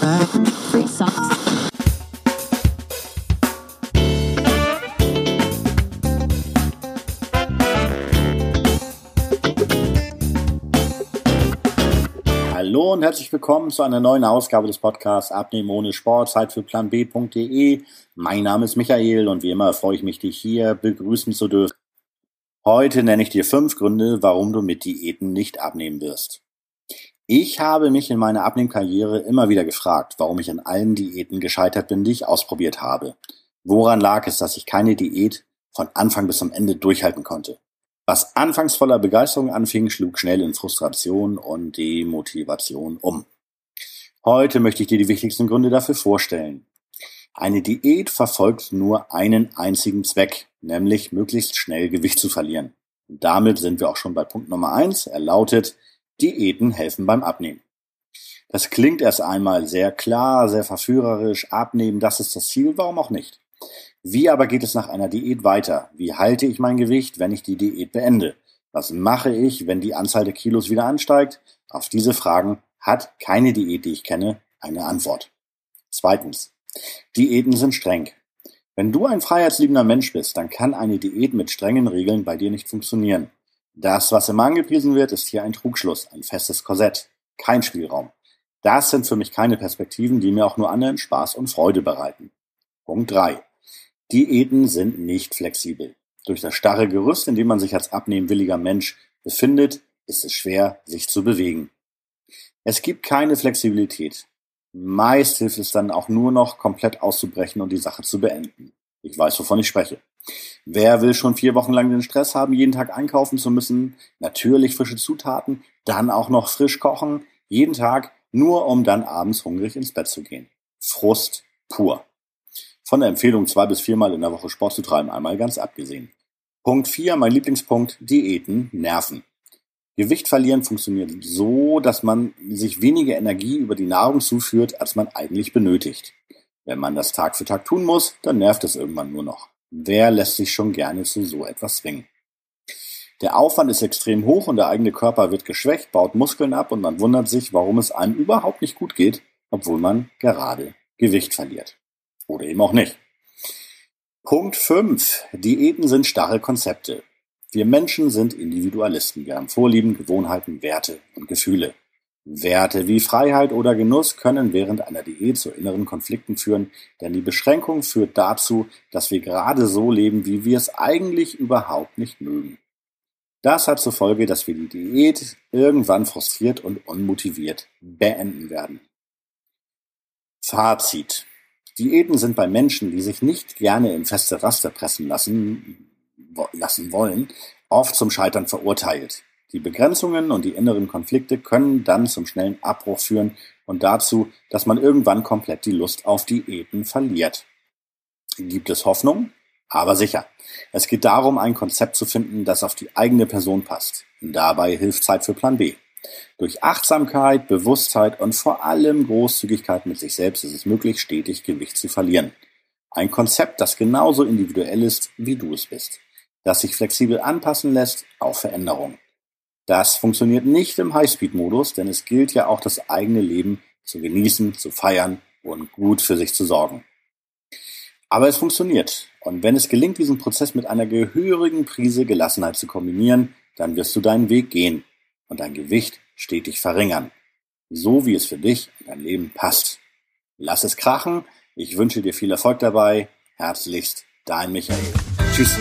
Hallo und herzlich willkommen zu einer neuen Ausgabe des Podcasts Abnehmen ohne Sport, Zeit für Plan B.de. Mein Name ist Michael und wie immer freue ich mich, dich hier begrüßen zu dürfen. Heute nenne ich dir fünf Gründe, warum du mit Diäten nicht abnehmen wirst. Ich habe mich in meiner Abnehmkarriere immer wieder gefragt, warum ich an allen Diäten gescheitert bin, die ich ausprobiert habe. Woran lag es, dass ich keine Diät von Anfang bis zum Ende durchhalten konnte? Was anfangs voller Begeisterung anfing, schlug schnell in Frustration und Demotivation um. Heute möchte ich dir die wichtigsten Gründe dafür vorstellen. Eine Diät verfolgt nur einen einzigen Zweck, nämlich möglichst schnell Gewicht zu verlieren. Und damit sind wir auch schon bei Punkt Nummer eins. Er lautet, Diäten helfen beim Abnehmen. Das klingt erst einmal sehr klar, sehr verführerisch. Abnehmen, das ist das Ziel, warum auch nicht? Wie aber geht es nach einer Diät weiter? Wie halte ich mein Gewicht, wenn ich die Diät beende? Was mache ich, wenn die Anzahl der Kilos wieder ansteigt? Auf diese Fragen hat keine Diät, die ich kenne, eine Antwort. Zweitens. Diäten sind streng. Wenn du ein freiheitsliebender Mensch bist, dann kann eine Diät mit strengen Regeln bei dir nicht funktionieren. Das, was immer angepriesen wird, ist hier ein Trugschluss, ein festes Korsett, kein Spielraum. Das sind für mich keine Perspektiven, die mir auch nur anderen Spaß und Freude bereiten. Punkt drei: Diäten sind nicht flexibel. Durch das starre Gerüst, in dem man sich als abnehmwilliger Mensch befindet, ist es schwer, sich zu bewegen. Es gibt keine Flexibilität. Meist hilft es dann auch nur noch, komplett auszubrechen und die Sache zu beenden. Ich weiß, wovon ich spreche. Wer will schon vier Wochen lang den Stress haben, jeden Tag einkaufen zu müssen, natürlich frische Zutaten, dann auch noch frisch kochen, jeden Tag, nur um dann abends hungrig ins Bett zu gehen. Frust pur. Von der Empfehlung, zwei bis viermal in der Woche Sport zu treiben, einmal ganz abgesehen. Punkt vier, mein Lieblingspunkt, Diäten nerven. Gewicht verlieren funktioniert so, dass man sich weniger Energie über die Nahrung zuführt, als man eigentlich benötigt. Wenn man das Tag für Tag tun muss, dann nervt es irgendwann nur noch. Wer lässt sich schon gerne zu so etwas zwingen? Der Aufwand ist extrem hoch und der eigene Körper wird geschwächt, baut Muskeln ab und man wundert sich, warum es einem überhaupt nicht gut geht, obwohl man gerade Gewicht verliert. Oder eben auch nicht. Punkt 5. Diäten sind starre Konzepte. Wir Menschen sind Individualisten. Wir haben Vorlieben, Gewohnheiten, Werte und Gefühle. Werte wie Freiheit oder Genuss können während einer Diät zu inneren Konflikten führen, denn die Beschränkung führt dazu, dass wir gerade so leben, wie wir es eigentlich überhaupt nicht mögen. Das hat zur Folge, dass wir die Diät irgendwann frustriert und unmotiviert beenden werden. Fazit. Diäten sind bei Menschen, die sich nicht gerne in feste Raster pressen lassen, lassen wollen, oft zum Scheitern verurteilt. Die Begrenzungen und die inneren Konflikte können dann zum schnellen Abbruch führen und dazu, dass man irgendwann komplett die Lust auf Diäten verliert. Gibt es Hoffnung? Aber sicher. Es geht darum, ein Konzept zu finden, das auf die eigene Person passt. Dabei hilft Zeit für Plan B. Durch Achtsamkeit, Bewusstheit und vor allem Großzügigkeit mit sich selbst ist es möglich, stetig Gewicht zu verlieren. Ein Konzept, das genauso individuell ist, wie du es bist. Das sich flexibel anpassen lässt auf Veränderung. Das funktioniert nicht im Highspeed-Modus, denn es gilt ja auch das eigene Leben zu genießen, zu feiern und gut für sich zu sorgen. Aber es funktioniert. Und wenn es gelingt, diesen Prozess mit einer gehörigen Prise Gelassenheit zu kombinieren, dann wirst du deinen Weg gehen und dein Gewicht stetig verringern. So wie es für dich in dein Leben passt. Lass es krachen. Ich wünsche dir viel Erfolg dabei. Herzlichst, dein Michael. Tschüss.